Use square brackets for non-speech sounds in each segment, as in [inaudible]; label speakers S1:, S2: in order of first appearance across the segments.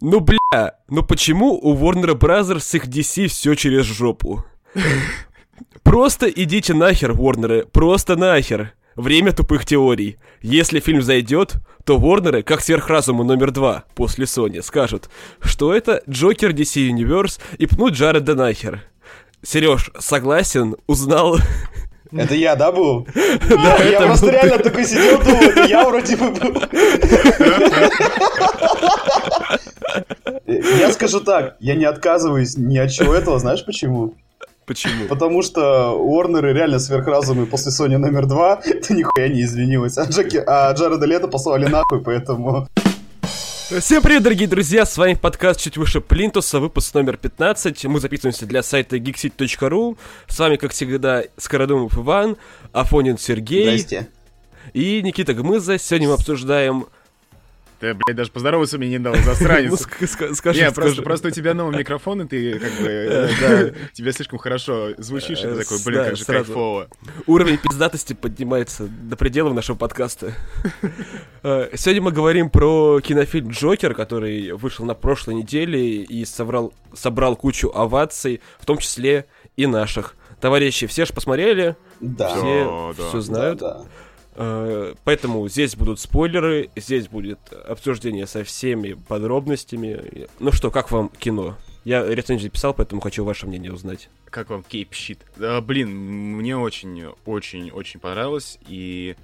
S1: Ну, бля, ну почему у Warner Bros. с их DC все через жопу? Просто идите нахер, Ворнеры, просто нахер. Время тупых теорий. Если фильм зайдет, то Ворнеры, как сверхразуму номер два после Sony, скажут, что это Джокер DC Universe и пнут Джареда нахер. Сереж, согласен, узнал.
S2: Это я, да, был? [laughs] Да, я просто реально такой сидел, думал, это я вроде бы был. [laughs] Я скажу так, я не отказываюсь ни от чего этого, знаешь почему?
S1: Почему?
S2: Потому что Уорнеры реально сверхразумы после Sony номер два, [laughs] ты нихуя не извинилась. А, Джеки, а Джареда Лето послали нахуй, поэтому...
S1: Всем привет, дорогие друзья, с вами подкаст «Чуть выше Плинтуса», выпуск номер 15. Мы записываемся для сайта geeksit.ru. С вами, как всегда, Скородумов Иван, Афонин Сергей
S2: Здрасте.
S1: и Никита Гмыза. Сегодня мы обсуждаем...
S3: Ты, блядь, даже поздороваться мне не дал, засранец.
S1: Ск- ска- скажи,
S3: Не, просто, просто у тебя новый микрофон, и ты как бы, э, тебе слишком хорошо звучишь, и ты
S1: Э,
S3: такой, блин, как же кайфово.
S1: Уровень пиздатости поднимается до пределов нашего подкаста. Э, Сегодня мы говорим про кинофильм «Джокер», который вышел на прошлой неделе и собрал, собрал кучу оваций, в том числе и наших. Товарищи, все же посмотрели,
S2: Да.
S1: все
S3: да.
S1: все знают.
S2: Да, да.
S1: Э, Поэтому здесь будут спойлеры, здесь будет обсуждение со всеми подробностями. Ну что, как вам кино? Я рецензию писал, поэтому хочу ваше мнение узнать.
S3: Как вам кейп щит? Да, блин, мне очень, очень, очень понравилось, и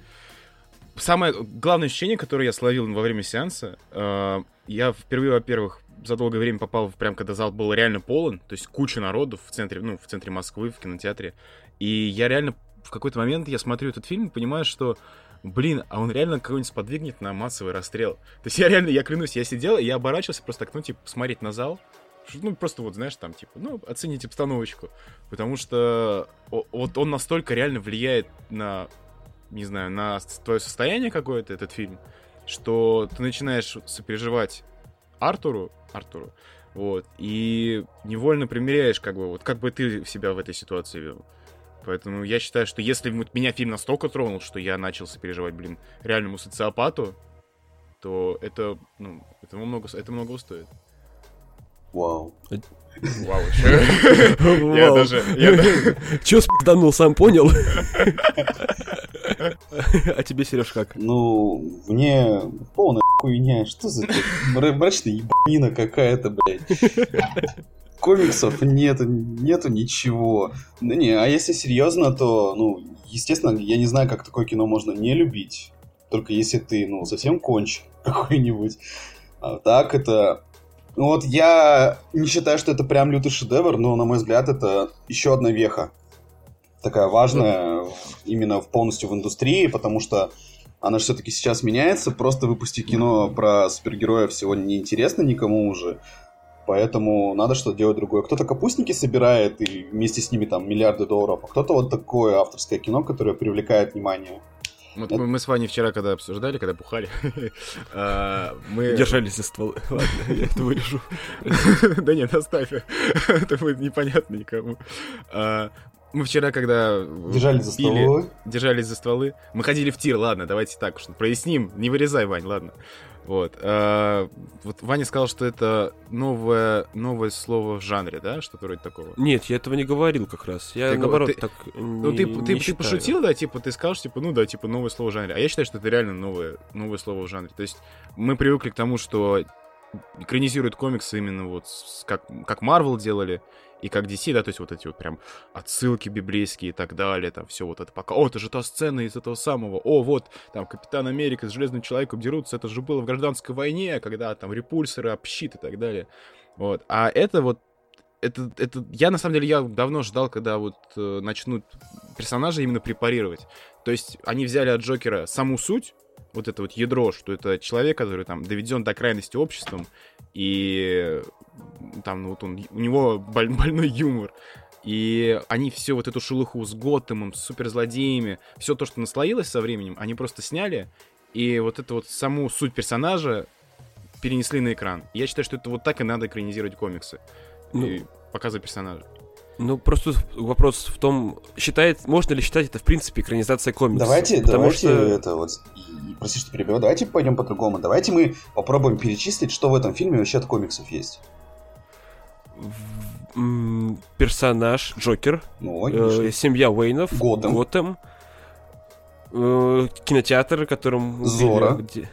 S3: самое главное ощущение, которое я словил во время сеанса, э, я впервые, во-первых, за долгое время попал в прям, когда зал был реально полон, то есть куча народу в центре, ну, в центре Москвы, в кинотеатре, и я реально в какой-то момент, я смотрю этот фильм и понимаю, что Блин, а он реально кого-нибудь сподвигнет на массовый расстрел. То есть я реально, я клянусь, я сидел, и я оборачивался просто так, ну, типа, посмотреть на зал. Ну, просто вот, знаешь, там, типа, ну, оценить обстановочку. Потому что вот он настолько реально влияет на, не знаю, на твое состояние какое-то, этот фильм, что ты начинаешь сопереживать Артуру, Артуру, вот, и невольно примеряешь, как бы, вот, как бы ты себя в этой ситуации вел. Поэтому я считаю, что если вот меня фильм настолько тронул, что я начал сопереживать, блин, реальному социопату, то это, ну, это много, это много стоит.
S2: Вау.
S3: Вау, чё? Я даже...
S1: Чё спизданул, сам понял? А тебе, Сереж, как?
S2: Ну, мне полная хуйня. Что за мра- мрачная ебанина какая-то, блядь. Комиксов нету, нету ничего. Да не, а если серьезно, то, ну, естественно, я не знаю, как такое кино можно не любить. Только если ты, ну, совсем конч [laughs] какой-нибудь. А так это... Ну вот я не считаю, что это прям лютый шедевр, но, на мой взгляд, это еще одна веха. Такая важная именно в полностью в индустрии, потому что она все-таки сейчас меняется. Просто выпустить кино про супергероев сегодня неинтересно никому уже. Поэтому надо что-то делать другое. Кто-то капустники собирает и вместе с ними там миллиарды долларов, а кто-то вот такое авторское кино, которое привлекает внимание.
S3: Вот мы, мы с Ваней вчера, когда обсуждали, когда бухали, [laughs] а, мы...
S1: Держались за стволы. [laughs] Ладно, я это вырежу. [laughs]
S3: Да нет, оставь. Это будет непонятно никому. Мы вчера, когда...
S2: Держали за
S3: пили,
S2: стволы.
S3: Держались за стволы. Мы ходили в тир, ладно, давайте так уж проясним. Не вырезай, Вань, ладно. Вот. а, Вот Ваня сказал, что это новое, новое слово в жанре, да? Что-то вроде такого.
S1: Нет, я этого не говорил как раз. Я,
S3: Ты
S1: наоборот,
S3: ты-
S1: так
S3: Ну,
S1: не-
S3: ты,
S1: не
S3: ты, ты пошутил, да, типа, ты скажешь, типа, ну да, типа, новое слово в жанре. А я считаю, что это реально новое, новое слово в жанре. То есть мы привыкли к тому, что экранизируют комиксы именно вот с- как, как Marvel делали, и как DC, да, то есть вот эти вот прям отсылки библейские и так далее, там все вот это пока, о, это же та сцена из этого самого, о, вот, там Капитан Америка с Железным Человеком дерутся, это же было в гражданской войне, когда там репульсоры, общит и так далее. Вот, а это вот это, это, я на самом деле, я давно ждал, когда вот э, начнут персонажа именно препарировать. То есть они взяли от Джокера саму суть, вот это вот ядро, что это человек, который там доведен до крайности обществом, и там, ну вот он, у него боль- [laughs] больной юмор. И они все вот эту шелуху с Готтемом, с суперзлодеями, все то, что наслоилось со временем, они просто сняли, и вот эту вот саму суть персонажа перенесли на экран. Я считаю, что это вот так и надо экранизировать комиксы.
S1: Ну,
S3: и показывать персонажа.
S1: Ну, просто вопрос в том, считает, можно ли считать это, в принципе, экранизацией комиксов?
S2: Давайте, Потому давайте что... это вот, и, прости, что перебиваю, давайте пойдем по-другому. Давайте мы попробуем перечислить, что в этом фильме вообще от комиксов есть.
S1: Персонаж Джокер, ну, э, семья Уэйнов,
S2: Готэм,
S1: Готэм э, кинотеатр, которым...
S2: Зора. Где...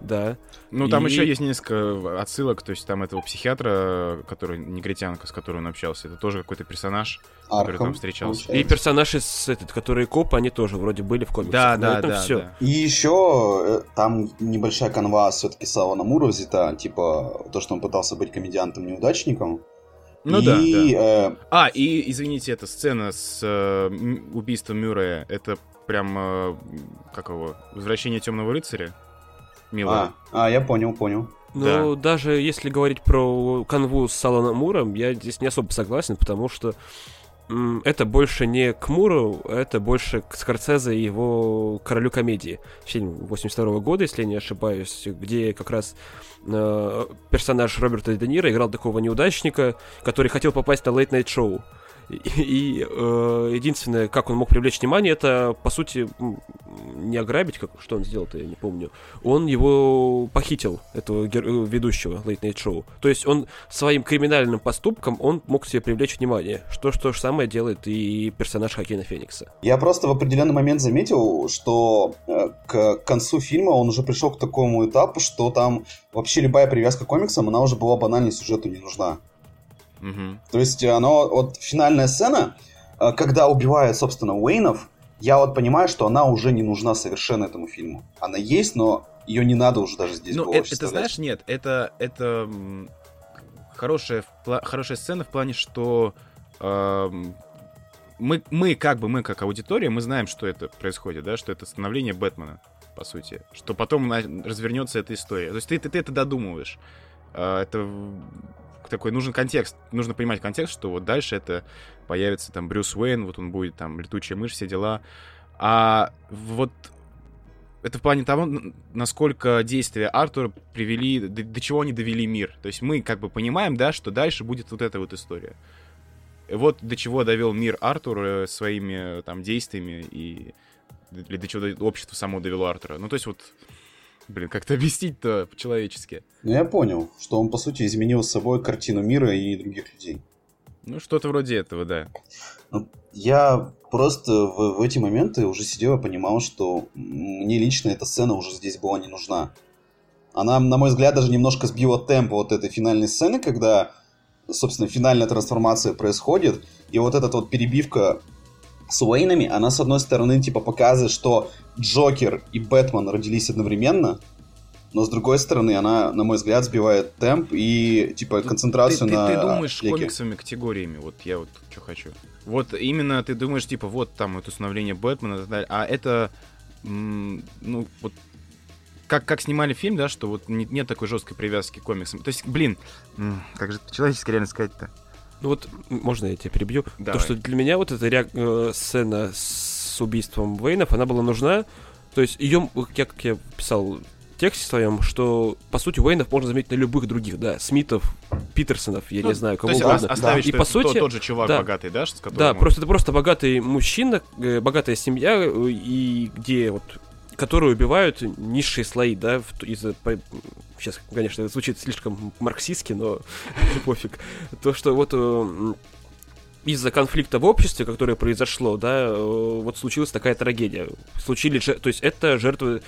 S1: Да.
S3: Ну, там и... еще есть несколько отсылок, то есть там этого психиатра, который негритянка, с которой он общался, это тоже какой-то персонаж, Архам, который там встречался.
S1: Получается. И персонажи, с этот, которые коп, они тоже вроде были в комиксах.
S3: Да, да, да,
S1: все.
S3: да.
S2: И еще э, там небольшая канва все-таки с Алана Мура взята, типа то, что он пытался быть комедиантом-неудачником.
S3: Ну и, да, да. Э... А, и, извините, эта сцена с э, убийством Мюррея, это прям, э, как его, «Возвращение темного рыцаря»?
S2: Милая. А, а я понял, понял.
S1: Ну, да. даже если говорить про канву с Саланом Муром, я здесь не особо согласен, потому что это больше не к Муру, это больше к Скорсезе и его «Королю комедии». Фильм 82 года, если я не ошибаюсь, где как раз э, персонаж Роберта Де Ниро играл такого неудачника, который хотел попасть на Night Show. И, э, единственное, как он мог привлечь внимание, это, по сути, не ограбить, как, что он сделал-то, я не помню. Он его похитил, этого гер- э, ведущего Late Night Show. То есть он своим криминальным поступком, он мог себе привлечь внимание. Что, что же самое делает и персонаж Хакина Феникса.
S2: Я просто в определенный момент заметил, что э, к концу фильма он уже пришел к такому этапу, что там вообще любая привязка к комиксам, она уже была банальной сюжету не нужна.
S3: Угу.
S2: То есть оно, вот финальная сцена, э, когда убивают, собственно, Уэйнов, я вот понимаю, что она уже не нужна совершенно этому фильму. Она есть, но ее не надо уже даже здесь
S3: Ну, это, это знаешь, нет, это, это хорошая, хорошая сцена в плане, что э, мы, мы, как бы, мы как аудитория, мы знаем, что это происходит, да, что это становление Бэтмена, по сути. Что потом развернется эта история. То есть ты, ты, ты это додумываешь. Э, это такой нужен контекст. Нужно понимать контекст, что вот дальше это появится там Брюс Уэйн, вот он будет там летучая мышь, все дела. А вот это в плане того, насколько действия Артура привели, до, до чего они довели мир. То есть мы как бы понимаем, да, что дальше будет вот эта вот история. Вот до чего довел мир Артур э, своими там действиями и или до чего общество само довело Артура. Ну, то есть вот Блин, как-то объяснить-то по-человечески.
S2: Ну, я понял, что он, по сути, изменил с собой картину мира и других людей.
S3: Ну, что-то вроде этого, да.
S2: Ну, я просто в, в эти моменты уже сидел и понимал, что мне лично эта сцена уже здесь была не нужна. Она, на мой взгляд, даже немножко сбила темп вот этой финальной сцены, когда, собственно, финальная трансформация происходит, и вот эта вот перебивка с Уэйнами, она, с одной стороны, типа, показывает, что Джокер и Бэтмен родились одновременно, но с другой стороны, она, на мой взгляд, сбивает темп и, типа, концентрацию
S3: ты,
S2: на
S3: Ты, ты думаешь леке. комиксами, категориями, вот я вот что хочу. Вот именно ты думаешь, типа, вот там это установление Бэтмена и так далее, а это, ну, вот как, как снимали фильм, да, что вот нет, нет такой жесткой привязки к комиксам. То есть, блин, как же человечески реально сказать-то?
S1: Ну вот, можно я тебя перебью? Давай. То, что для меня вот эта ре... Э, сцена с убийством Вейнов, она была нужна. То есть ее, я, как я писал в тексте своем, что, по сути, Уэйнов можно заметить на любых других, да, Смитов, Питерсонов, я ну, не знаю, кого то есть угодно.
S3: Оставить, да. и по сути, тот, тот же чувак да, богатый, да, с
S1: которым Да, он... просто это просто богатый мужчина, э, богатая семья, э, и где вот которые убивают низшие слои, да, из-за... Сейчас, конечно, это звучит слишком марксистски, но [laughs] пофиг. То, что вот э, из-за конфликта в обществе, которое произошло, да, э, вот случилась такая трагедия. Случились, то есть это жертвы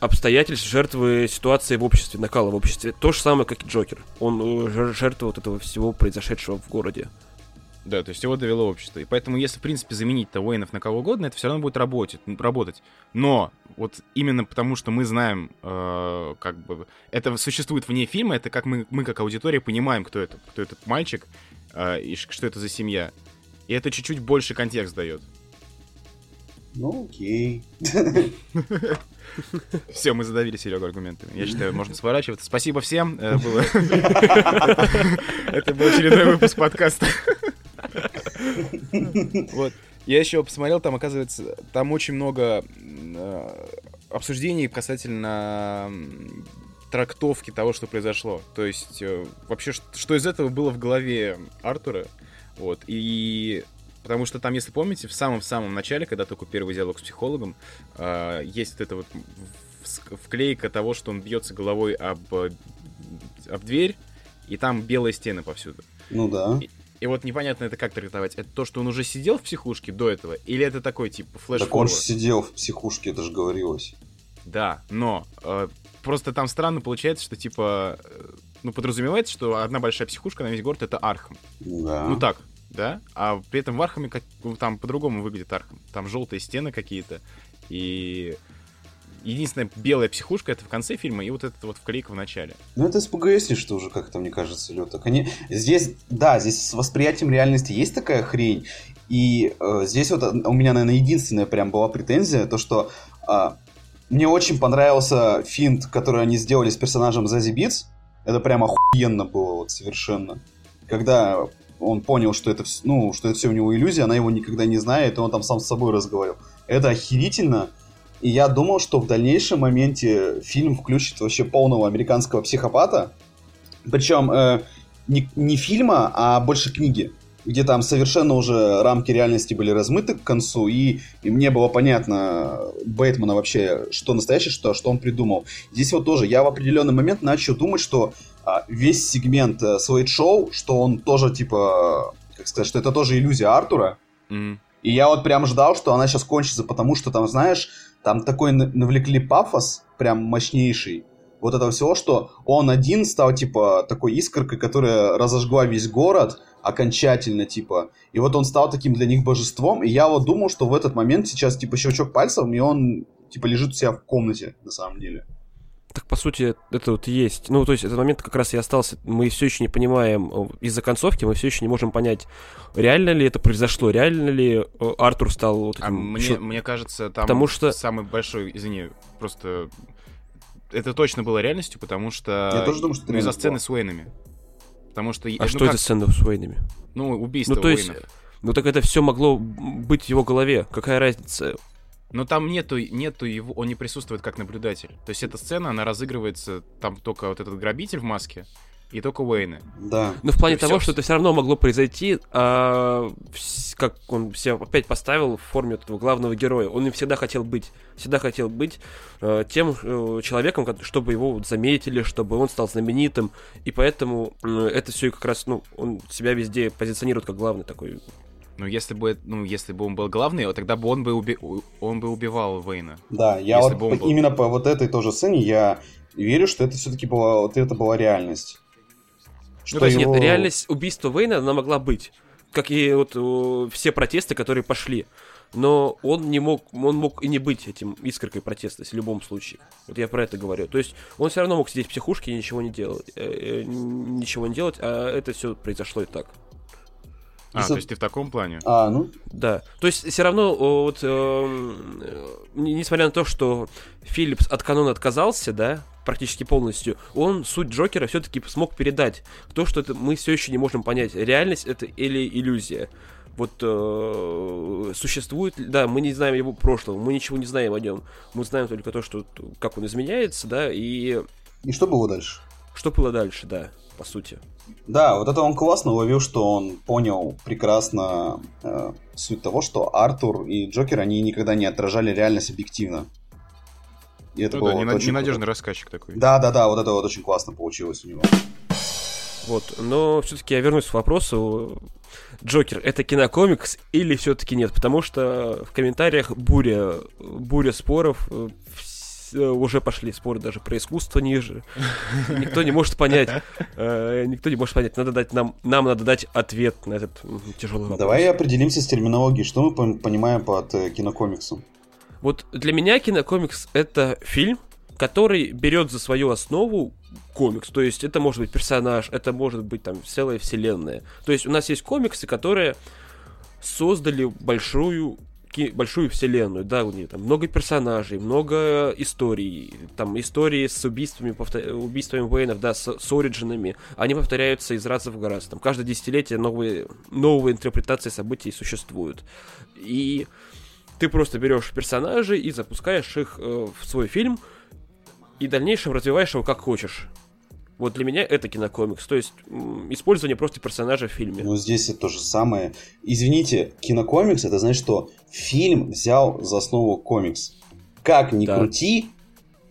S1: обстоятельств, жертвы ситуации в обществе, накала в обществе. То же самое, как и Джокер. Он э, жертва вот этого всего произошедшего в городе.
S3: Да, то есть его довело общество. И поэтому, если, в принципе, заменить-то Уэйнов на кого угодно, это все равно будет работать. работать. Но вот именно потому, что мы знаем, э, как бы, это существует вне фильма, это как мы, мы как аудитория понимаем, кто это, кто этот мальчик, э, и что это за семья. И это чуть-чуть больше контекст дает.
S2: Ну, окей.
S3: Все, мы задавили Серегу аргументами. Я считаю, можно сворачиваться. Спасибо всем. Э, [laughs] это был очередной выпуск подкаста. Вот. Я еще посмотрел, там, оказывается, там очень много э, обсуждений касательно трактовки того, что произошло. То есть, э, вообще, что, из этого было в голове Артура, Вот, и Потому что там, если помните, в самом-самом начале, когда только первый диалог с психологом, э, есть вот это вот вклейка того, что он бьется головой об, об дверь, и там белые стены повсюду.
S2: Ну да.
S3: И, и вот непонятно это как трактовать. Это то, что он уже сидел в психушке до этого, или это такой типа flash
S2: Так он же сидел в психушке, это же говорилось.
S3: Да, но э, просто там странно получается, что типа э, ну подразумевается, что одна большая психушка на весь город это Архам.
S2: Да.
S3: Ну так, да, а при этом в Архаме как, там по-другому выглядит Архам. Там желтые стены какие-то, и единственная белая психушка это в конце фильма, и вот это вот вклейка в начале.
S2: Ну это СПГС, что уже как-то, мне кажется, леток. Они... Здесь, да, здесь с восприятием реальности есть такая хрень, и э, здесь вот у меня, наверное, единственная прям была претензия, то что э, мне очень понравился финт, который они сделали с персонажем Зази Битс. Это прям охуенно было вот совершенно. Когда он понял, что это, ну, что это все у него иллюзия, она его никогда не знает, и он там сам с собой разговаривал. Это охерительно. И я думал, что в дальнейшем моменте фильм включит вообще полного американского психопата. Причем э, не, не фильма, а больше книги. Где там совершенно уже рамки реальности были размыты к концу, и, и мне было понятно Бэтмена вообще, что настоящее, что, что он придумал. Здесь вот тоже я в определенный момент начал думать, что а, весь сегмент э, Слейд Шоу, что он тоже, типа, как сказать, что это тоже иллюзия Артура.
S3: Mm.
S2: И я вот прям ждал, что она сейчас кончится, потому что там, знаешь, там такой навлекли пафос, прям мощнейший. Вот этого всего, что он один стал, типа, такой искоркой, которая разожгла весь город окончательно, типа. И вот он стал таким для них божеством. И я вот думал, что в этот момент сейчас, типа, щелчок пальцев, и он, типа, лежит у себя в комнате, на самом деле.
S1: Так, по сути, это вот есть. Ну, то есть, этот момент как раз и остался. Мы все еще не понимаем, э, из-за концовки мы все еще не можем понять, реально ли это произошло, реально ли э, Артур стал вот
S3: а этим... А мне, мне кажется, там потому что... самый большой, извини, просто... Это точно было реальностью, потому что...
S2: Я тоже думаю, что
S3: ну, из-за сцены с Уэйнами. Потому что...
S1: А ну, что как... это сцена с Уэйнами?
S3: Ну, убийство
S1: ну, то есть...
S3: Уэйнов.
S1: Ну, так это все могло быть в его голове. Какая разница?
S3: Но там нету, нету его, он не присутствует как наблюдатель. То есть эта сцена, она разыгрывается, там только вот этот грабитель в маске, и только Уэйны.
S2: Да.
S1: Но в плане того, все... что это все равно могло произойти, а, как он себя опять поставил в форме этого главного героя. Он им всегда хотел быть. Всегда хотел быть а, тем а, человеком, чтобы его заметили, чтобы он стал знаменитым. И поэтому а, это все как раз, ну, он себя везде позиционирует как главный такой
S3: ну, если бы, ну, если бы он был главный, тогда бы он бы, уби... он бы убивал Вейна.
S2: Да, я вот по, был... именно по вот этой тоже сцене я верю, что это все-таки была, вот это была реальность.
S1: Что ну, то есть его... нет, реальность убийства Вейна, она могла быть. Как и вот о, все протесты, которые пошли. Но он не мог, он мог и не быть этим искоркой протеста в любом случае. Вот я про это говорю. То есть он все равно мог сидеть в психушке и ничего не делать, э, э, ничего не делать, а это все произошло и так.
S3: А, за... то есть ты в таком плане?
S2: А, ну.
S1: Да. То есть все равно, вот, э, несмотря на то, что Филлипс от канона отказался, да, практически полностью, он суть Джокера все-таки смог передать. То, что это мы все еще не можем понять, реальность это или иллюзия. Вот э, существует, да, мы не знаем его прошлого, мы ничего не знаем о нем. Мы знаем только то, что как он изменяется, да, и...
S2: И что было дальше?
S1: Что было дальше, да, по сути.
S2: Да, вот это он классно уловил, что он понял прекрасно э, суть того, что Артур и Джокер, они никогда не отражали реальность объективно.
S3: И это ну было да, вот ненад- ненадежный круто. рассказчик такой.
S2: Да, да, да, вот это вот очень классно получилось у него.
S1: Вот, но все-таки я вернусь к вопросу. Джокер это кинокомикс или все-таки нет? Потому что в комментариях буря, буря споров, Э, уже пошли споры даже про искусство ниже. Никто не может понять. Э, никто не может понять. Надо дать нам, нам надо дать ответ на этот тяжелый вопрос.
S2: Давай определимся с терминологией. Что мы понимаем под э, кинокомиксом?
S1: Вот для меня кинокомикс это фильм, который берет за свою основу комикс. То есть это может быть персонаж, это может быть там целая вселенная. То есть у нас есть комиксы, которые создали большую большую вселенную, да, у нее там много персонажей, много историй, там истории с убийствами, повтор... убийствами воинов, да, с, с ориджинами, они повторяются из раза в раз, там каждое десятилетие новые, новые интерпретации событий существуют. И ты просто берешь персонажей и запускаешь их э, в свой фильм, и в дальнейшем развиваешь его как хочешь. Вот для меня это кинокомикс, то есть использование просто персонажа в фильме.
S2: Ну, здесь это то же самое. Извините, кинокомикс, это значит, что фильм взял за основу комикс. Как ни да. крути,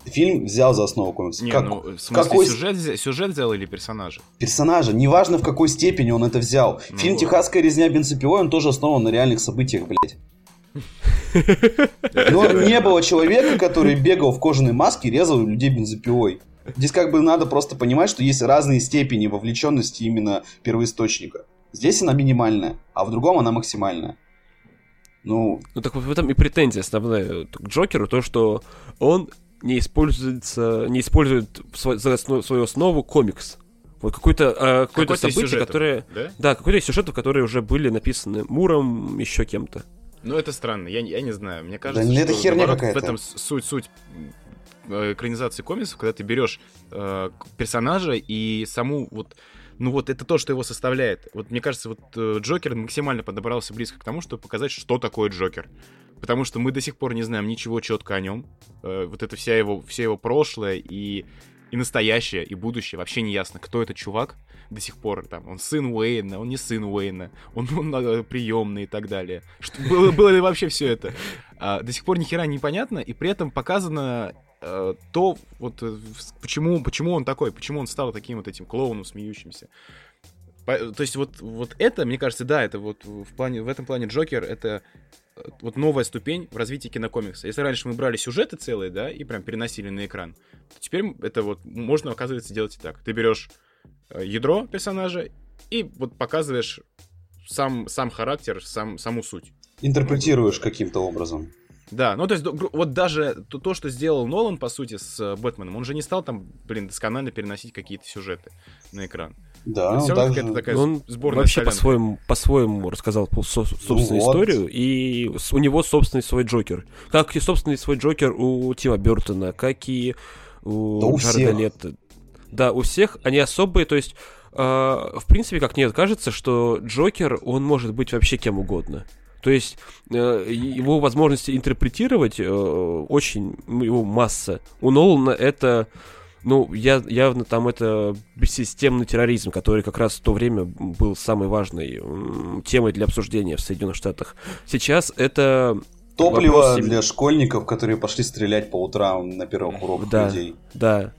S2: фильм взял за основу комикс.
S3: Не,
S2: как,
S3: ну, в смысле, какой... сюжет, сюжет взял или персонажа?
S2: Персонажа. Неважно, в какой степени он это взял. Ну, фильм «Техасская резня бензопилой», он тоже основан на реальных событиях, блядь. [laughs] Но не было человека, который бегал в кожаной маске и резал людей бензопилой. Здесь как бы надо просто понимать, что есть разные степени вовлеченности именно первоисточника. Здесь она минимальная, а в другом она максимальная. Ну...
S1: Ну так вот в этом и претензия основная к Джокеру, то, что он не используется, не использует за свою основу комикс. Вот какое-то а, какое какой событие, сюжетов, которое... Да, да какой-то из сюжетов, которые уже были написаны Муром, еще кем-то.
S3: Ну, это странно, я, я не знаю. Мне кажется,
S2: да, что это херня
S3: наоборот, в этом суть, суть э, экранизации комиксов, когда ты берешь э, персонажа и саму вот ну вот это то, что его составляет. Вот мне кажется, вот э, Джокер максимально подобрался близко к тому, чтобы показать, что такое Джокер. Потому что мы до сих пор не знаем ничего четко о нем. Э, вот это вся его, все его прошлое и, и настоящее, и будущее. Вообще не ясно, кто этот чувак до сих пор. Там, он сын Уэйна, он не сын Уэйна, он, он, э, приемный и так далее. Что, было, было ли вообще все это? А, до сих пор ни хера непонятно, и при этом показано Э, то вот э, почему, почему он такой, почему он стал таким вот этим клоуном смеющимся. То есть вот, вот это, мне кажется, да, это вот в, плане, в этом плане Джокер это э, вот новая ступень в развитии кинокомикса. Если раньше мы брали сюжеты целые, да, и прям переносили на экран, то теперь это вот можно, оказывается, делать и так. Ты берешь ядро персонажа и вот показываешь сам, сам характер, сам, саму суть.
S2: Интерпретируешь каким-то образом.
S3: Да, ну то есть вот даже то, то, что сделал Нолан, по сути, с э, Бэтменом, он же не стал там, блин, досконально переносить какие-то сюжеты на экран.
S2: Да, все равно
S1: такая, такая он сборная вообще по-своему, по-своему рассказал собственную ну, историю, вот. и у него собственный свой Джокер. Как и собственный свой Джокер у Тима Бертона, как и у да Джареда Лето. Да, у всех они особые, то есть, э, в принципе, как мне кажется, что Джокер, он может быть вообще кем угодно. То есть э, его возможности интерпретировать э, очень, его масса. У Нолана это, ну, я, явно там это бессистемный терроризм, который как раз в то время был самой важной темой для обсуждения в Соединенных Штатах. Сейчас это
S2: Топливо вопрос... для школьников, которые пошли стрелять по утрам на первых уроках
S1: да,
S2: людей.
S1: Да,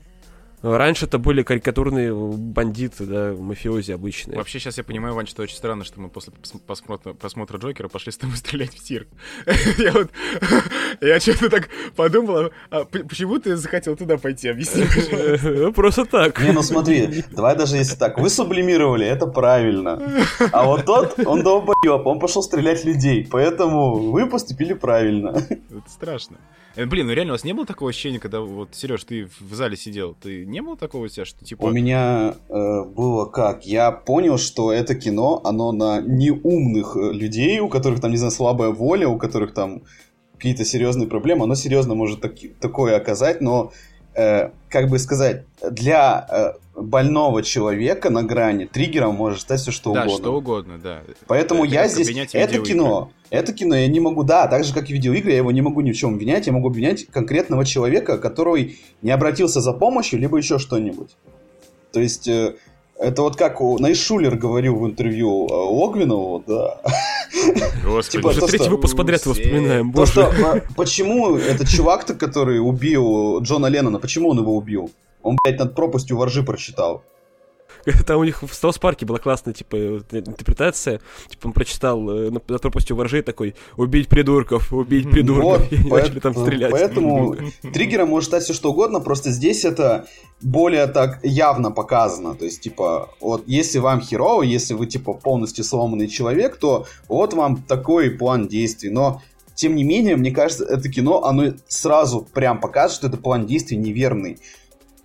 S1: Раньше это были карикатурные бандиты, да, мафиози обычные.
S3: Вообще, сейчас я понимаю, Вань, что очень странно, что мы после просмотра, просмотра Джокера пошли с тобой [laughs] стрелять в тир. [laughs] я вот, [laughs] я что-то так подумал, а почему ты захотел туда пойти? Объясни,
S1: ну, Просто так.
S2: Не, ну смотри, давай даже если так, вы сублимировали, это правильно. А вот тот, он долбоеб, он пошел стрелять людей, поэтому вы поступили правильно.
S3: Это страшно. Э, блин, ну реально у вас не было такого ощущения, когда вот, Сереж, ты в зале сидел, ты не было такого у тебя, что типа...
S2: У меня э, было как? Я понял, что это кино, оно на неумных э, людей, у которых там, не знаю, слабая воля, у которых там какие-то серьезные проблемы, оно серьезно может так, такое оказать, но Э, как бы сказать, для э, больного человека на грани триггером может стать все что
S3: да,
S2: угодно.
S3: Да, что угодно, да.
S2: Поэтому это я здесь... Это кино. Это кино я не могу... Да, так же, как и видеоигры, я его не могу ни в чем обвинять. Я могу обвинять конкретного человека, который не обратился за помощью, либо еще что-нибудь. То есть... Э, это вот как Найшулер говорил в интервью Логвинову, да. [laughs]
S1: Господи, типа, уже то, третий что... выпуск подряд вспоминаем, боже. То, что,
S2: почему этот чувак-то, который убил Джона Леннона, почему он его убил? Он, блядь, над пропастью воржи прочитал. [laughs]
S1: Там у них в Стаус Парке была классная, типа, интерпретация. Типа, он прочитал э, на, на пропастью воржей такой «Убить придурков, убить придурков». Вот, [laughs] и они по- начали там стрелять.
S2: Поэтому [laughs] триггером может стать все что угодно, просто здесь это более так явно показано. То есть, типа, вот если вам херово, если вы, типа, полностью сломанный человек, то вот вам такой план действий. Но тем не менее, мне кажется, это кино, оно сразу прям покажет, что это план действий неверный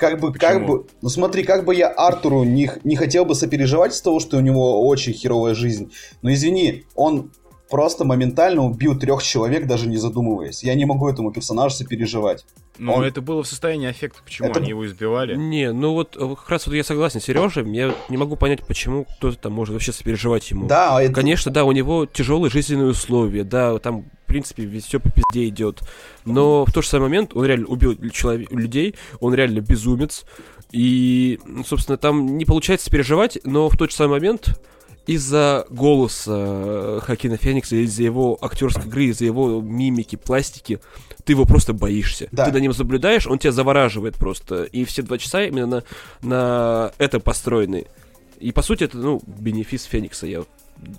S2: как бы, Почему? как бы, ну смотри, как бы я Артуру не, не хотел бы сопереживать с того, что у него очень херовая жизнь. Но извини, он просто моментально убил трех человек, даже не задумываясь. Я не могу этому персонажу сопереживать.
S3: Ну, он... это было в состоянии аффекта, почему это... они его избивали?
S1: Не, ну вот э, как раз вот я согласен с Сережей, я не могу понять, почему кто-то там может вообще сопереживать ему.
S2: Да,
S1: это... Конечно, да, у него тяжелые жизненные условия, да, там, принципе, все по пизде идет. Но в тот же самый момент он реально убил человек, людей, он реально безумец, И, собственно, там не получается переживать, но в тот же самый момент из-за голоса э, Хакина Феникса, из-за его актерской игры, из-за его мимики, пластики, ты его просто боишься.
S2: Да.
S1: Ты на ним наблюдаешь, он тебя завораживает просто. И все два часа именно на, на это построены. И по сути это, ну, бенефис Феникса. Я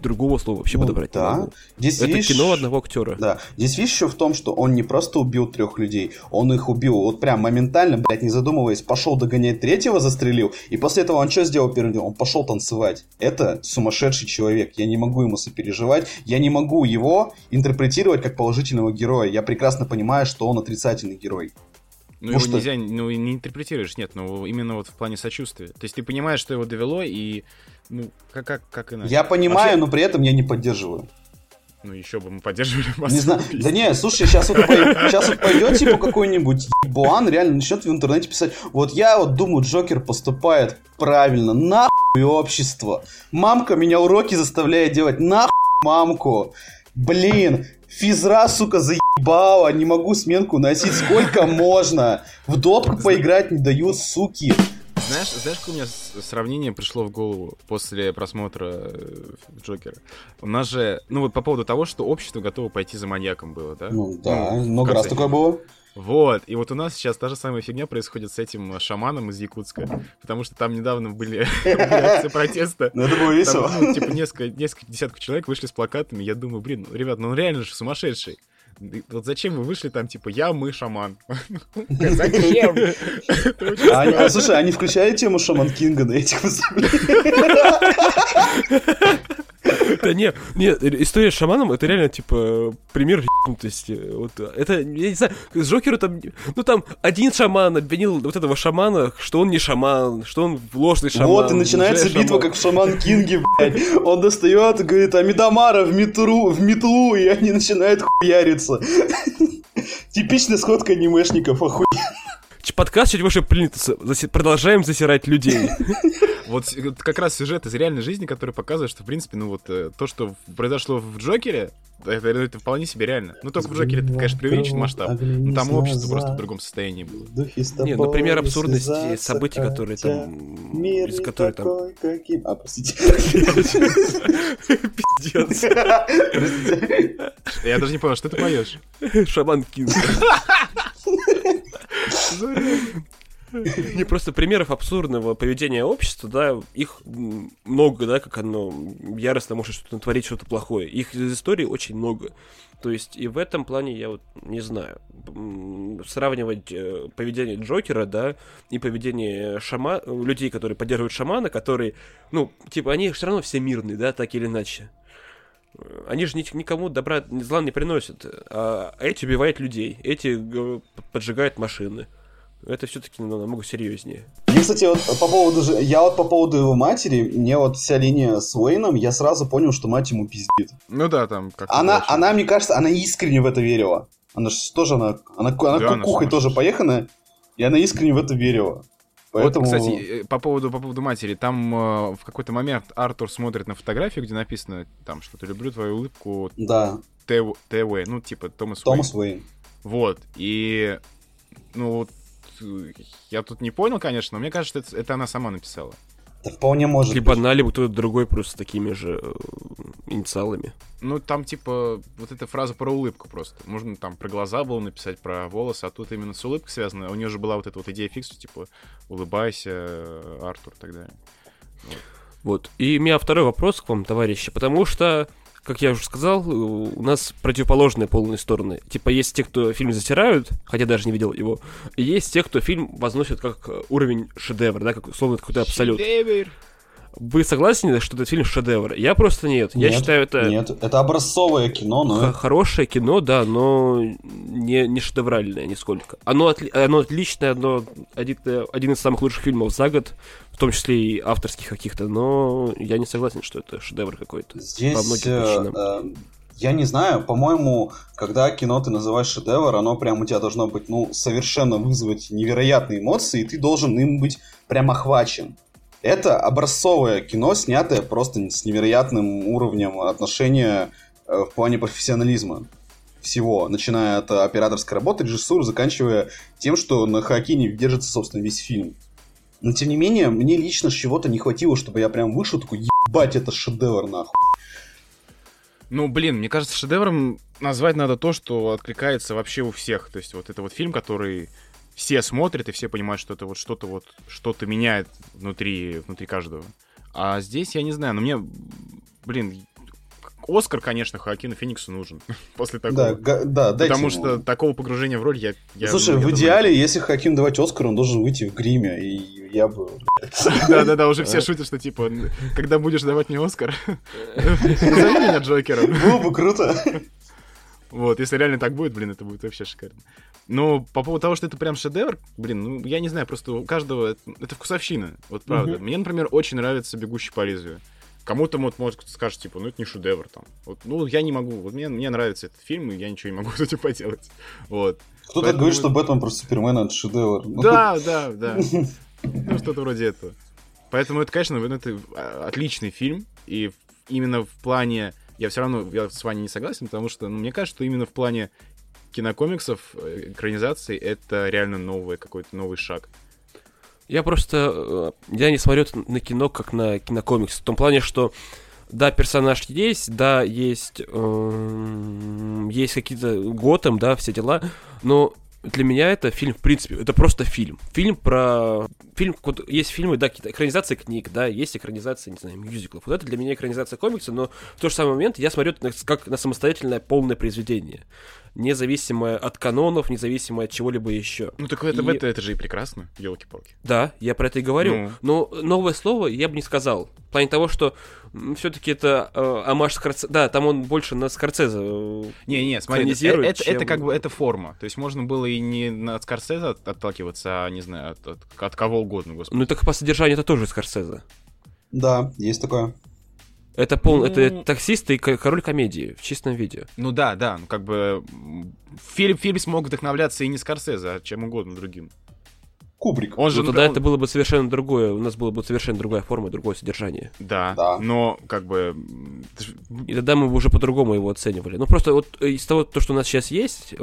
S1: другого слова вообще
S2: Ну,
S1: подобрать
S2: да.
S1: не могу.
S2: Здесь
S1: Это
S2: видишь-
S1: кино одного актера.
S2: Да. Здесь видишь еще в том, что он не просто убил трех людей, он их убил вот прям моментально, блядь, не задумываясь, пошел догонять третьего, застрелил, и после этого он что сделал первым делом? Он пошел танцевать. Это сумасшедший человек, я не могу ему сопереживать, я не могу его интерпретировать как положительного героя, я прекрасно понимаю, что он отрицательный герой.
S3: Ну,
S2: Ну
S3: его
S2: что-
S3: нельзя, ну, и не интерпретируешь, нет, ну, именно вот в плане сочувствия. То есть ты понимаешь, что его довело, и, ну, как, как, как иначе?
S2: Я понимаю,
S3: Вообще-
S2: но при этом я не поддерживаю.
S3: Ну, еще бы мы поддерживали
S2: Не
S3: массовое
S2: знаю. Да не, слушай, сейчас вот, сейчас вот пойдет типа какой-нибудь ебуан, реально начнет в интернете писать. Вот я вот думаю, Джокер поступает правильно. Нахуй общество. Мамка меня уроки заставляет делать. Нахуй мамку. Блин, физра, сука, заебала. Не могу сменку носить. Сколько можно? В дотку поиграть не дают, суки.
S3: Знаешь, знаешь, какое у меня сравнение пришло в голову после просмотра э, Джокера? У нас же, ну вот по поводу того, что общество готово пойти за маньяком было, да?
S2: Ну да,
S3: в
S2: много раз такое было.
S3: Вот, и вот у нас сейчас та же самая фигня происходит с этим э, шаманом из Якутска, потому что там недавно [laughs] были акции протеста.
S2: Ну это было
S3: Там,
S2: весело.
S3: ну, типа, несколько, несколько десятков человек вышли с плакатами. Я думаю, блин, ну, ребят, ну он реально же сумасшедший. Вот зачем вы вышли там, типа, я, мы, шаман? Зачем?
S2: А а, слушай, они включали тему Шаман Кинга на этих выступлениях?
S1: Да не, не, история с шаманом, это реально, типа, пример ебнутости. Вот, это, я не знаю, с Джокеру там, ну там, один шаман обвинил вот этого шамана, что он не шаман, что он ложный шаман.
S2: Вот, и начинается битва, как в Шаман Кинге, блядь. Он достает и говорит, Амидамара в метру, в метлу, и они начинают хуяриться. Типичная сходка анимешников.
S1: Ч- Подкаст чуть выше плинтуса. Продолжаем засирать людей.
S3: Вот как раз сюжет из реальной жизни, который показывает, что, в принципе, ну вот э, то, что произошло в Джокере, это, это вполне себе реально. Ну, только в Джокере это, конечно, преувеличен масштаб. Ну, там общество просто в другом состоянии было.
S1: Не, например, абсурдности событий, которые там...
S2: Мир
S1: Из которых там...
S2: каким... А, простите.
S1: Пиздец.
S3: Я даже не понял, что ты поешь?
S1: Шаман Кинг. [laughs] [laughs] Не, просто примеров абсурдного поведения общества, да, их много, да, как оно яростно может что-то натворить, что-то плохое. Их из истории очень много. То есть и в этом плане я вот не знаю. Сравнивать э, поведение Джокера, да, и поведение шама... людей, которые поддерживают шамана, которые, ну, типа, они все равно все мирные, да, так или иначе. Они же ни- никому добра, зла не приносят. А эти убивают людей, эти э, поджигают машины. Это все-таки намного серьезнее.
S2: Мне, кстати, вот по поводу... же- Я вот по поводу его матери, мне вот вся линия с Уэйном, я сразу понял, что мать ему пиздит.
S3: Ну да, там как
S2: Она, она, мне кажется, она искренне в это верила. Она же тоже, она, она, она
S3: Да, она
S2: кукухой тоже
S3: сумасшедшая.
S2: поехана, и она искренне в это верила. Поэтому...
S3: Вот, кстати, э, по поводу, по поводу матери, там э, в какой-то момент Артур смотрит на фотографию, где написано там что-то «люблю твою улыбку
S2: Да,
S3: ТВ», ТВ, ну типа Томас
S2: Томас
S3: Уэйн.
S2: Уэйн.
S3: Вот, и, ну вот, э, я тут не понял, конечно, но мне кажется, это, это она сама написала.
S2: Да вполне может
S1: Либо
S2: быть.
S1: она, либо кто-то другой просто с такими же э, инициалами.
S3: Ну, там, типа, вот эта фраза про улыбку просто. Можно там про глаза было написать, про волосы, а тут именно с улыбкой связано. У нее же была вот эта вот идея фикс, типа, улыбайся, э, Артур, и так далее.
S1: Вот. И у меня второй вопрос к вам, товарищи, потому что, как я уже сказал, э, у нас противоположные полные стороны. Типа, есть те, кто фильм затирают, хотя даже не видел его, и есть те, кто фильм возносит как э, уровень шедевр, да, как условно какой-то абсолют.
S3: Шедевр!
S1: Вы согласны, что этот фильм шедевр? Я просто нет. Я
S2: Нет,
S1: считаю, это
S2: Нет, это образцовое кино, но...
S1: хорошее кино, да, но не, не шедевральное нисколько. Оно, отли- оно отличное, оно один, э, один из самых лучших фильмов за год, в том числе и авторских каких-то, но я не согласен, что это шедевр какой-то. по
S2: Здесь,
S1: многим
S2: э,
S1: причинам.
S2: э, я не знаю, по-моему, когда кино ты называешь шедевр, оно прям у тебя должно быть, ну, совершенно вызвать невероятные эмоции, и ты должен им быть прям охвачен. Это образцовое кино, снятое просто с невероятным уровнем отношения э, в плане профессионализма всего, начиная от операторской работы, режиссуры, заканчивая тем, что на Хакине держится, собственно, весь фильм. Но тем не менее, мне лично чего-то не хватило, чтобы я прям вышел такой, ебать, это шедевр, нахуй.
S3: Ну, блин, мне кажется, шедевром назвать надо то, что откликается вообще у всех. То есть вот это вот фильм, который все смотрят и все понимают, что это вот что-то вот, что-то меняет внутри, внутри каждого. А здесь, я не знаю, но мне, блин, Оскар, конечно, Хоакину Фениксу нужен [laughs] после такого.
S2: Да, да, дайте
S3: Потому
S2: ему.
S3: что такого погружения в роль я... я
S2: Слушай,
S3: ну,
S2: в
S3: я
S2: идеале, если Хаким давать Оскар, он должен выйти в гриме, и я бы... [laughs]
S3: Да-да-да, уже все шутят, что типа, когда будешь давать мне Оскар, [laughs] назови меня Джокером.
S2: Было бы круто.
S3: Вот, если реально так будет, блин, это будет вообще шикарно. Но по поводу того, что это прям шедевр, блин, ну, я не знаю, просто у каждого... Это вкусовщина, вот правда.
S2: Мгм.
S3: Мне, например, очень нравится «Бегущий по лезвию». Кому-то вот, может скажет, типа, ну это не шедевр там. Вот, ну, я не могу. Вот мне, мне нравится этот фильм, и я ничего не могу [laughs] с этим поделать. Вот.
S2: Кто-то
S3: Поэтому-
S2: говорит, что Бэтмен против Супермена это шедевр. Ну,
S3: Да, да, да. [laughs] Ну, что-то вроде этого. Поэтому это, конечно, это а, отличный фильм. И именно в плане... Я все равно я с вами не согласен, потому что ну, мне кажется, что именно в плане кинокомиксов, э, экранизации, это реально новый какой-то новый шаг.
S1: Я просто... э, Я не смотрю на кино, как на кинокомикс. В том плане, что да, персонаж есть, да, есть... эм, Есть какие-то Готэм, да, все дела, но для меня это фильм, в принципе, это просто фильм. Фильм про... Фильм, вот есть фильмы, да, какие-то экранизации книг, да, есть экранизации, не знаю, мюзиклов. Вот это для меня экранизация комикса, но в тот же самый момент я смотрю как на самостоятельное полное произведение. Независимое от канонов, независимое от чего-либо еще.
S3: Ну так это,
S1: И-
S3: это, это же и прекрасно, елки-палки.
S1: Да, я про это и говорю. Но новое слово я бы не сказал. В плане того, что все-таки это э, Амаш Скорце... Да, там он больше на Скорцезе. э,
S3: Не-не, смотри, это,
S1: Хронизирует,
S3: это, это
S1: чем-
S3: как бы это форма. То есть можно было и не от Скорсезе от- отталкиваться, а, не знаю, от, от, от кого угодно, господи.
S1: Ну, так по содержанию это тоже Скорсезе.
S2: Да, есть такое.
S1: Это пол...
S3: Ну-
S1: это таксист и ко- король комедии в чистом виде.
S3: Ну да, да, ну как бы фильм, фильм смог вдохновляться и не Скорсезе, а чем угодно другим.
S2: Кубрик.
S3: Он же,
S1: Ну, тогда
S3: он-
S1: это было бы совершенно другое. У нас было бы совершенно другая форма, другое содержание.
S3: Да,
S2: Да.
S3: но как бы...
S1: И тогда мы бы уже по-другому его оценивали. Ну, просто вот из того, то, что у нас сейчас есть,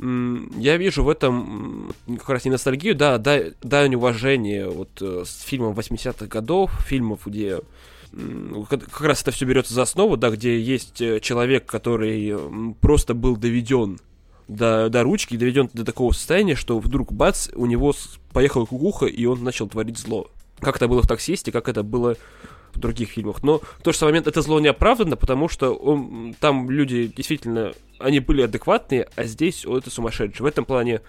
S1: я вижу в этом как раз не ностальгию, да, да, дань уважение вот э, с фильмом 80-х годов, фильмов, где как раз это все берется за основу, да, где есть э, человек, который просто был доведен до, до ручки, доведен до такого состояния, что вдруг бац, у него поехала кукуха, и он начал творить зло. Как это было в таксисте, как это было в других фильмах. Но в тот же самый момент это зло не оправдано, потому что он, там люди действительно, они были адекватные, а здесь о, это сумасшедший. В этом плане,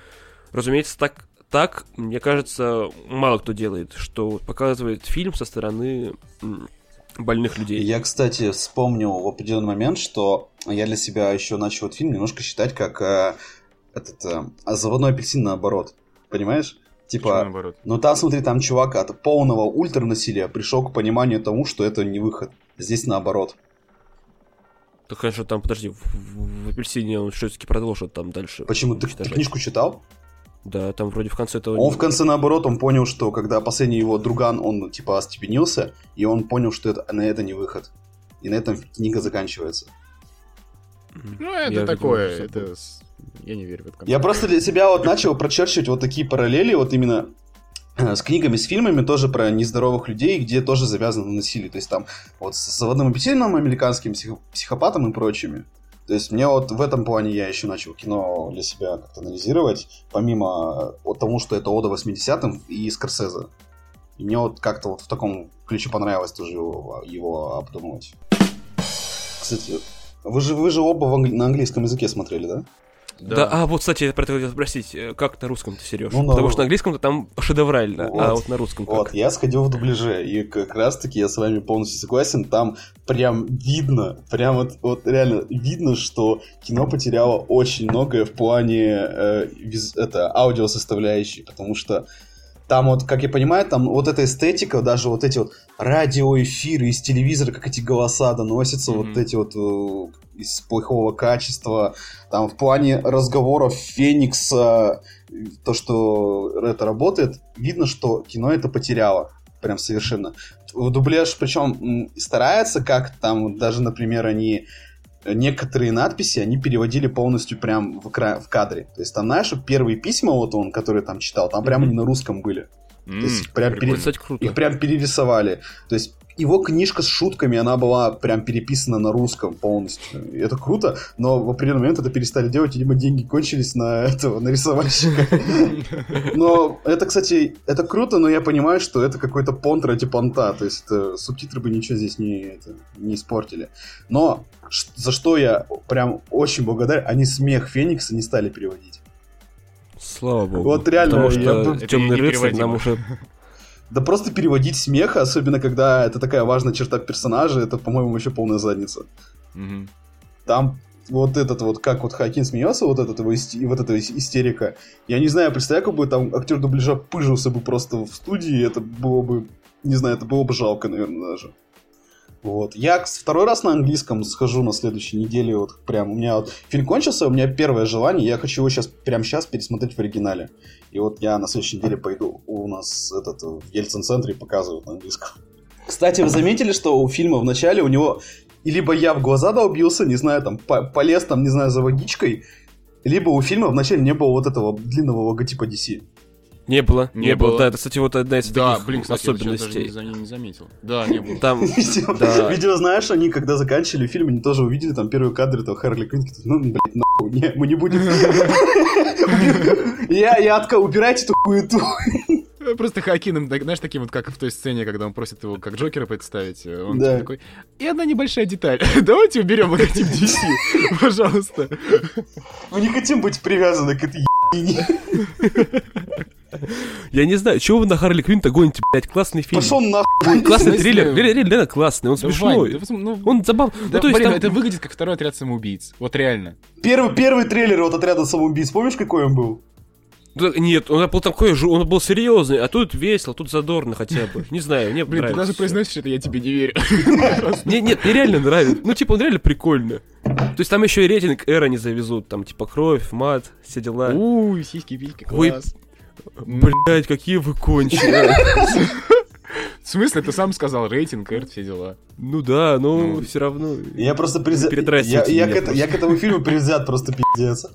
S1: разумеется, так, так, мне кажется, мало кто делает, что показывает фильм со стороны больных людей.
S2: Я, кстати, вспомнил в определенный момент, что я для себя еще начал этот фильм немножко считать как э, этот э, а заводной апельсин наоборот. Понимаешь? Типа,
S3: наоборот?
S2: ну там, смотри, там чувак от полного ультранасилия пришел к пониманию тому, что это не выход. Здесь наоборот.
S1: То, конечно, там, подожди, в, в- в апельсине он все-таки продолжит там дальше.
S2: Почему? Ты, ты книжку читал?
S1: Да, там вроде в конце этого...
S2: Он в конце, наоборот, он понял, что когда последний его друган, он, типа, остепенился, и он понял, что это, на это не выход. И на этом книга заканчивается.
S3: Ну, это
S1: Я,
S3: такое,
S1: забыл.
S3: это... Я не верю в это.
S2: Я просто для себя вот начал прочерчивать вот такие параллели, вот именно э, с книгами, с фильмами, тоже про нездоровых людей, где тоже завязано на насилие. То есть там вот с заводным апельсином, американским психо- психопатом и прочими. То есть мне вот в этом плане я еще начал кино для себя как-то анализировать, помимо от тому, что это Ода 80-м и Скорсезе. И мне вот как-то вот в таком ключе понравилось тоже его, его обдумывать. Кстати, вы же, вы же оба англи- на английском языке смотрели, да?
S1: Да. а вот, кстати, я про это хотел спросить, э, как на русском ты, Сереж?
S2: Ну,
S1: Потому
S2: на-
S1: что на английском-то там шедеврально,
S2: Вот.
S1: а вот на русском как?
S2: Вот, я сходил в дубляже, и как раз-таки я с вами полностью согласен, там прям видно, прям вот, вот реально видно, что кино потеряло очень многое в плане э, виз- это, аудиосоставляющей, потому что там вот, как я понимаю, там вот эта эстетика, даже вот эти вот радиоэфиры из телевизора, как эти голоса доносятся,
S3: Мгм.
S2: вот эти вот э, из плохого качества, там в плане разговоров Феникса, то, что это работает, видно, что кино это потеряло. Прям совершенно. Дубляж, причем, старается как там, даже, например, они некоторые надписи они переводили полностью прям в, кра- в кадре. То есть там, знаешь, первые письма, вот он, которые там читал, там прямо
S1: Мгм.
S2: не на русском были. То есть прям, пере-
S1: круто.
S2: их прям перерисовали. То есть его книжка с шутками, она была прям переписана на русском полностью. И это круто, но в определенный момент это перестали делать, и, видимо, деньги кончились на этого, на рисовальщика. [laughs] Но это, кстати, это круто, но я понимаю, что это какой-то понт ради понта, то есть это, субтитры бы ничего здесь не, это, не испортили. Но за что я прям очень благодарен, они смех Феникса не стали переводить.
S1: Слава богу.
S2: Вот реально,
S1: Потому
S2: я
S1: что Темный
S3: Это
S1: рыцарь нам уже...
S2: Да просто переводить смех, особенно когда это такая важная черта персонажа, это, по-моему, вообще полная задница.
S3: Мгм.
S2: Там вот этот вот, как вот Хакин смеется, вот этот его исти- вот эта ис- истерика. Я не знаю, представляю, как бы там актер дубляжа пыжился бы просто в студии, это было бы, не знаю, это было бы жалко, наверное, даже. Вот. Я второй раз на английском схожу на следующей неделе, вот прям, у меня вот фильм кончился, у меня первое желание, я хочу его сейчас, прямо сейчас пересмотреть в оригинале. И вот я на следующей неделе пойду у нас этот, в Ельцин-центре показывают на английском. Кстати, вы заметили, что у фильма в начале у него либо я в глаза долбился, не знаю, там, по- полез там, не знаю, за водичкой, либо у фильма вначале не было вот этого длинного логотипа DC.
S1: Не было, не,
S3: Не
S1: было.
S3: было.
S1: Да, это, кстати, вот одна из
S3: Да,
S1: таких
S3: блин, кстати, я даже не,
S1: особенностей.
S3: за- не заметил. Да, не было.
S1: Там, [laughs]
S2: Видео,
S1: Да.
S2: видео, знаешь, они когда заканчивали фильм, они тоже увидели там первые кадры этого Харли Квинн, ну, блядь, нахуй, не, мы не будем. [laughs] Я, я отка, убирайте эту хуету.
S3: Просто Хакином, знаешь, таким вот, как в той сцене, когда он просит его как Джокера представить. э, Он
S2: Да.
S3: такой, и одна небольшая деталь. [laughs] Давайте уберем логотип DC, пожалуйста.
S2: Мы не хотим быть привязаны к этой ебанине.
S1: Я не знаю, чего вы на Харли Квинн-то гоните, блядь, классный фильм.
S2: Пошел нахуй.
S1: Классный триллер, реально, реально, классный, он смешной.
S3: ну,
S1: Он забавный. ну, то есть
S3: это выглядит как второй отряд самоубийц. Вот реально.
S2: Первый, первый трейлер вот отряда самоубийц, помнишь, какой он был?
S1: Да, Нет, он был такой же, он был серьезный, а тут весело, тут задорно хотя бы. Не знаю, мне
S3: Блин, ты
S1: нравится.
S3: даже произносишь это, я тебе не верю. [laughs]
S1: Не, нет, мне реально нравится. Ну, типа, он реально прикольно. То есть там еще и рейтинг эра не завезут, там, типа, кровь, мат, все дела.
S3: Уй, сиськи, письки, класс.
S1: Блять, какие вы конченые.
S3: В смысле, ты сам сказал, рейтинг, Эрт, все дела.
S1: Ну да, но
S3: Ну.
S1: все равно.
S2: Я просто презя... я, к это-
S1: просто.
S2: я к этому фильму предвзят просто пиздец.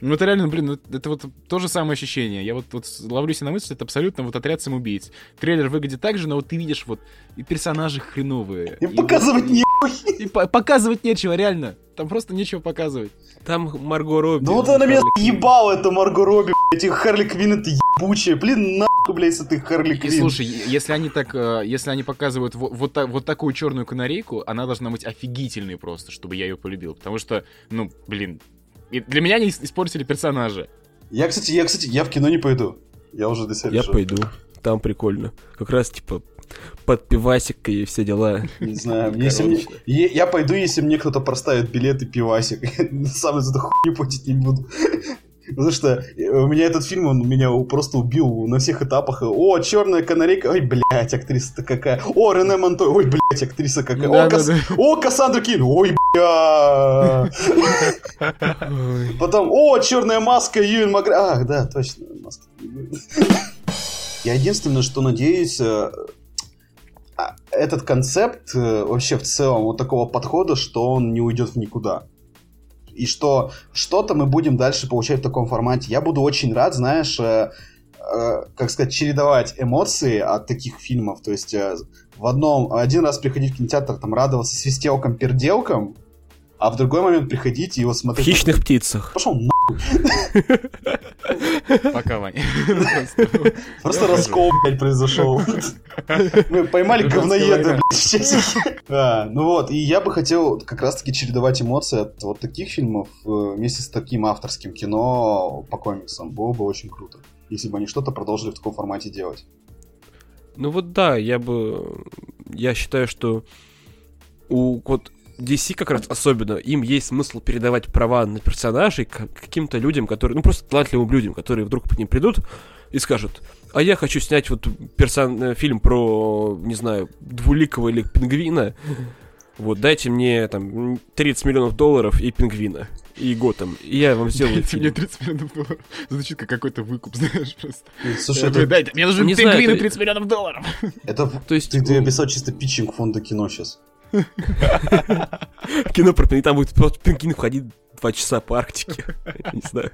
S3: Ну, это реально, блин, ну, это вот то же самое ощущение. Я вот, вот ловлю себя на мысли, это абсолютно вот отряд самоубийц. Трейлер выглядит так же, но вот ты видишь вот и персонажи хреновые.
S2: И
S3: и
S2: показывать
S3: вот-
S2: не...
S3: И по- показывать нечего, реально. Там просто нечего показывать.
S1: Там Марго Робби.
S2: Ну вот она меня ебала, это Марго Робби, блядь, и Харли Квинн это ебучая. Блин, нахуй, блядь, с этой Харли Квинн.
S3: слушай, если они так, э, если они показывают во- вот, та- вот такую черную канарейку, она должна быть офигительной просто, чтобы я ее полюбил. Потому что, ну, блин, для меня они ис- испортили персонажа.
S2: Я, кстати, я, кстати, я в кино не пойду. Я уже до себя
S1: Я
S2: решил.
S1: пойду. Там прикольно. Как раз, типа, под пивасик и все дела.
S2: Не знаю, если мне... Я пойду, если мне кто-то проставит билет и пивасик. [laughs] Сам за эту хуйню платить не буду. [laughs] Потому что э, у меня этот фильм, он меня просто убил на всех этапах. О, черная канарейка. Ой, блядь, актриса-то какая. О, Рене Монтой. Ой, блядь, актриса какая. О, Кас-
S3: Да-да-да.
S2: О, Кассандра Кин. Ой, бля. Потом, о, черная маска, Юэн Макгрегор. Ах, да, точно, маска. Я единственное, что надеюсь, э, этот концепт э, вообще в целом вот такого подхода, что он не уйдет в никуда. И что что-то мы будем дальше получать в таком формате. Я буду очень рад, знаешь, э, э, как сказать, чередовать эмоции от таких фильмов. То есть э, в одном, один раз приходить в кинотеатр, там, радоваться свистелкам-перделкам, а в другой момент приходить и его
S1: В
S2: смотреть...
S1: хищных птицах.
S2: Пошел на...
S3: Пока, Вань.
S2: Просто раскол, блядь, произошел. Мы поймали говноеда, блядь, в ну вот, и я бы хотел как раз-таки чередовать эмоции от вот таких фильмов э, вместе с таким авторским кино по комиксам. Было бы очень круто, если бы они что-то продолжили в таком формате делать.
S1: Ну вот да, я бы... Я считаю, что у вот DC как раз особенно, им есть смысл передавать права на персонажей к каким-то людям, которые, ну просто талантливым людям, которые вдруг к ним придут и скажут, а я хочу снять вот персон... э, фильм про, не знаю, двуликого или пингвина, вот, дайте мне там 30 миллионов долларов и пингвина, и Готэм, и я вам сделаю
S3: Дайте мне
S1: фильм.
S3: 30 миллионов долларов. Звучит как какой-то выкуп, [laughs] знаешь, просто.
S2: Слушай,
S3: Я
S2: это,
S3: Дайте, мне нужен пингвин и
S1: это-
S3: 30 миллионов долларов.
S2: это
S1: То есть,
S2: ты, ты
S1: ну,
S2: описал чисто питчинг фонда кино сейчас.
S1: Кино про там будет просто пингвин входить два часа по Арктике. Не знаю.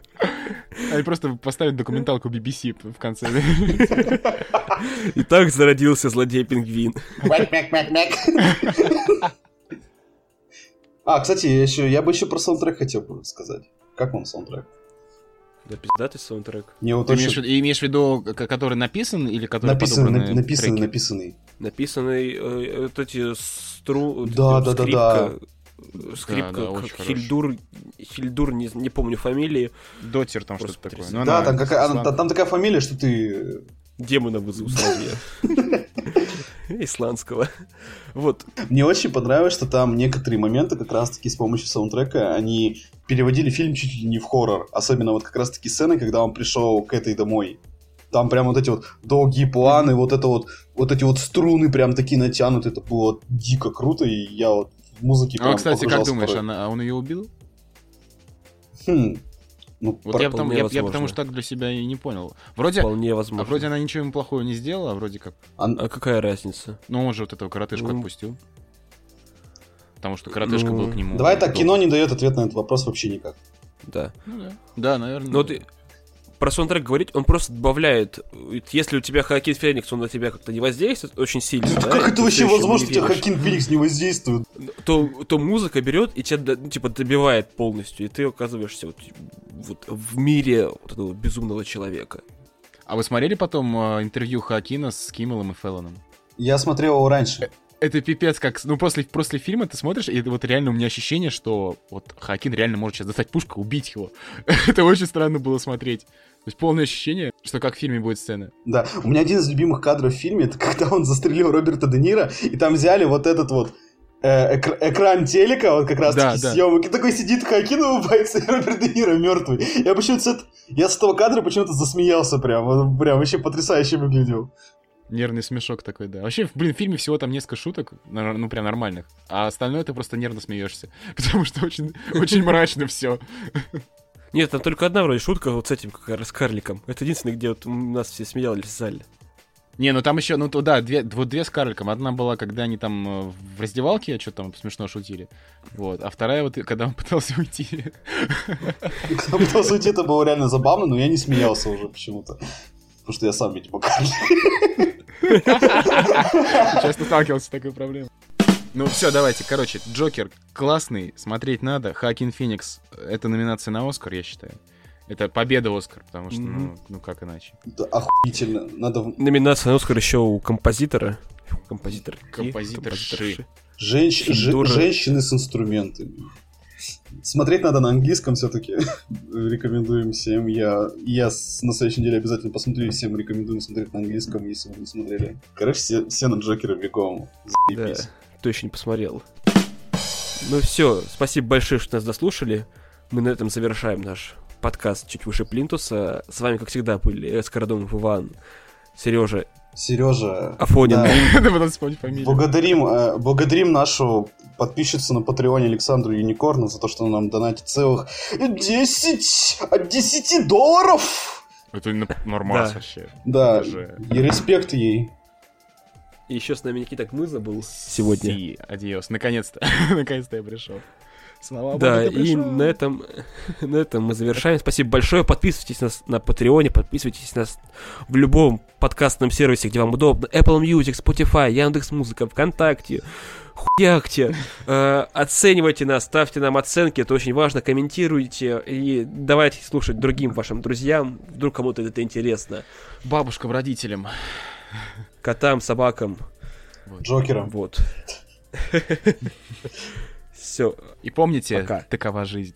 S3: Они просто поставят документалку BBC в конце.
S1: И так зародился злодей-пингвин.
S2: А, кстати, я, еще, я бы еще про саундтрек хотел бы сказать. Как вам саундтрек?
S1: Да пиздатый саундтрек.
S2: Мне вот
S3: Ты имеешь, в виду- имеешь в виду, к- который написан или который
S2: Написанный,
S3: подобраны
S2: на- написанный, написанный.
S1: Написанный э, вот эти стру... вот
S2: Да,
S1: эти
S2: да, да,
S1: скрипка, Скрипка,
S3: Да, да,
S1: как. Хильдур, Хильдур, не, не помню фамилии,
S3: Дотер там что-то такое.
S1: потрясающе.
S3: Ну,
S2: да,
S3: она
S2: там, какая, она- там такая фамилия, что ты...
S1: демона вызову сразу я. Исландского. Вот.
S2: Мне очень понравилось, что там некоторые моменты как раз-таки с помощью саундтрека они переводили фильм чуть ли не в хоррор. Особенно вот как раз-таки сцены, когда он пришел к этой домой. Там прям вот эти вот долгие планы, вот это вот, вот эти вот струны прям такие натянуты. Это было дико круто, и я вот в музыке
S3: А, кстати, как думаешь, она, а он ее убил?
S2: Хм. Ну,
S3: Вот я потому, я, я потому что так для себя и не понял. Вроде,
S1: Вполне
S3: а
S1: возможно.
S3: вроде она ничего ему плохого не сделала, а вроде как.
S2: Ан-
S1: А какая разница?
S3: Ну, он же вот этого коротышку
S1: Ну.
S3: отпустил. Потому что коротышка
S1: Ну,
S3: был к нему.
S2: Давай так, кино не дает ответ на этот вопрос вообще никак.
S1: Да.
S3: Ну да. Да, наверное.
S1: Ну вот и про саундтрек говорить, он просто добавляет, если у тебя Хакин Феникс, он на тебя как-то не воздействует очень сильно, да,
S2: как
S1: и
S2: это
S1: ты
S2: вообще возможно, что тебя Хакин Феникс не воздействует?
S1: то, то музыка берет и тебя, ну, типа, добивает полностью, и ты оказываешься вот, вот в мире вот этого безумного человека.
S3: А вы смотрели потом э, интервью Хакина с Киммелом и Феллоном?
S2: Я смотрел его раньше.
S3: Это пипец, как... Ну, после, после фильма ты смотришь, и это вот реально у меня ощущение, что вот Хакин реально может сейчас достать пушку, убить его. [laughs] это очень странно было смотреть. То есть полное ощущение, что как в фильме будет сцена.
S2: Да, у меня один из любимых кадров в фильме, это когда он застрелил Роберта Де Ниро, и там взяли вот этот вот э, эк- экран телека, вот как раз
S3: Да,
S2: таки
S3: да.
S2: съемок, и такой сидит Хакин улыбается, и Роберт Де Ниро мертвый. Я почему-то с, эт- я с этого кадра почему-то засмеялся прям, он прям вообще потрясающе выглядел.
S3: Нервный смешок такой, да. Вообще, блин, в фильме всего там несколько шуток, ну, прям нормальных. А остальное ты просто нервно смеешься. [laughs] Потому что очень, очень мрачно все.
S1: Нет, там только одна вроде шутка вот с этим, как раз карликом. Это единственное, где вот нас все смеялись в зале.
S3: Не, ну там еще, ну то да, две, вот две с карликом. Одна была, когда они там э, в раздевалке что-то там смешно шутили. Вот. А вторая вот, когда он пытался уйти.
S2: Когда [laughs] пытался уйти, это было реально забавно, но я не смеялся уже почему-то. Потому что я сам, видимо, карлик. [laughs]
S3: Часто сталкивался с такой проблемой. Ну все, давайте. Короче, Джокер классный, смотреть надо. Хакин Феникс — это номинация на Оскар, я считаю. Это победа Оскар, потому что, ну, ну как иначе.
S2: Да, охуительно. Надо...
S1: Номинация на Оскар еще у композитора. Композитор.
S3: Композиторши.
S2: Женщ-. Женщины с инструментами. Смотреть надо на английском все-таки. [laughs] Рекомендуем всем. Я, я на следующей неделе обязательно посмотрю всем рекомендуем смотреть на английском, если вы не смотрели. Короче, все, все на Джокера бегом.
S1: Да,
S2: Заебись.
S1: кто еще не посмотрел. Ну все, спасибо большое, что нас дослушали. Мы на этом завершаем наш подкаст чуть выше Плинтуса. С вами, как всегда, были Эскарадонов Иван, Сережа
S2: Сережа.
S1: Афонин.
S2: да. [laughs] Благодарим, э, благодарим нашу подписчицу на Патреоне Александру Юникорну за то, что она нам донатит целых 10 от 10 долларов.
S3: Это нормально
S1: Да.
S3: вообще.
S2: Да,
S3: Даже-
S2: и респект ей.
S1: И еще с нами Никита Кмыза был сегодня.
S3: Си, адиос. Наконец-то. [laughs] Наконец-то я пришел. Слава
S1: Да,
S3: богу, ты
S1: и на этом, [laughs] на этом мы завершаем. Спасибо большое. Подписывайтесь нас на Патреоне, подписывайтесь нас в любом подкастном сервисе, где вам удобно. Apple Music, Spotify, Яндекс.Музыка, ВКонтакте. Хуякте. Э, оценивайте нас, ставьте нам оценки, это очень важно. Комментируйте и давайте слушать другим вашим друзьям. Вдруг кому-то это интересно.
S3: Бабушкам, родителям.
S1: Котам, собакам.
S2: Джокером.
S1: Вот. [laughs] Все.
S3: И помните,
S1: Пока.
S3: такова жизнь.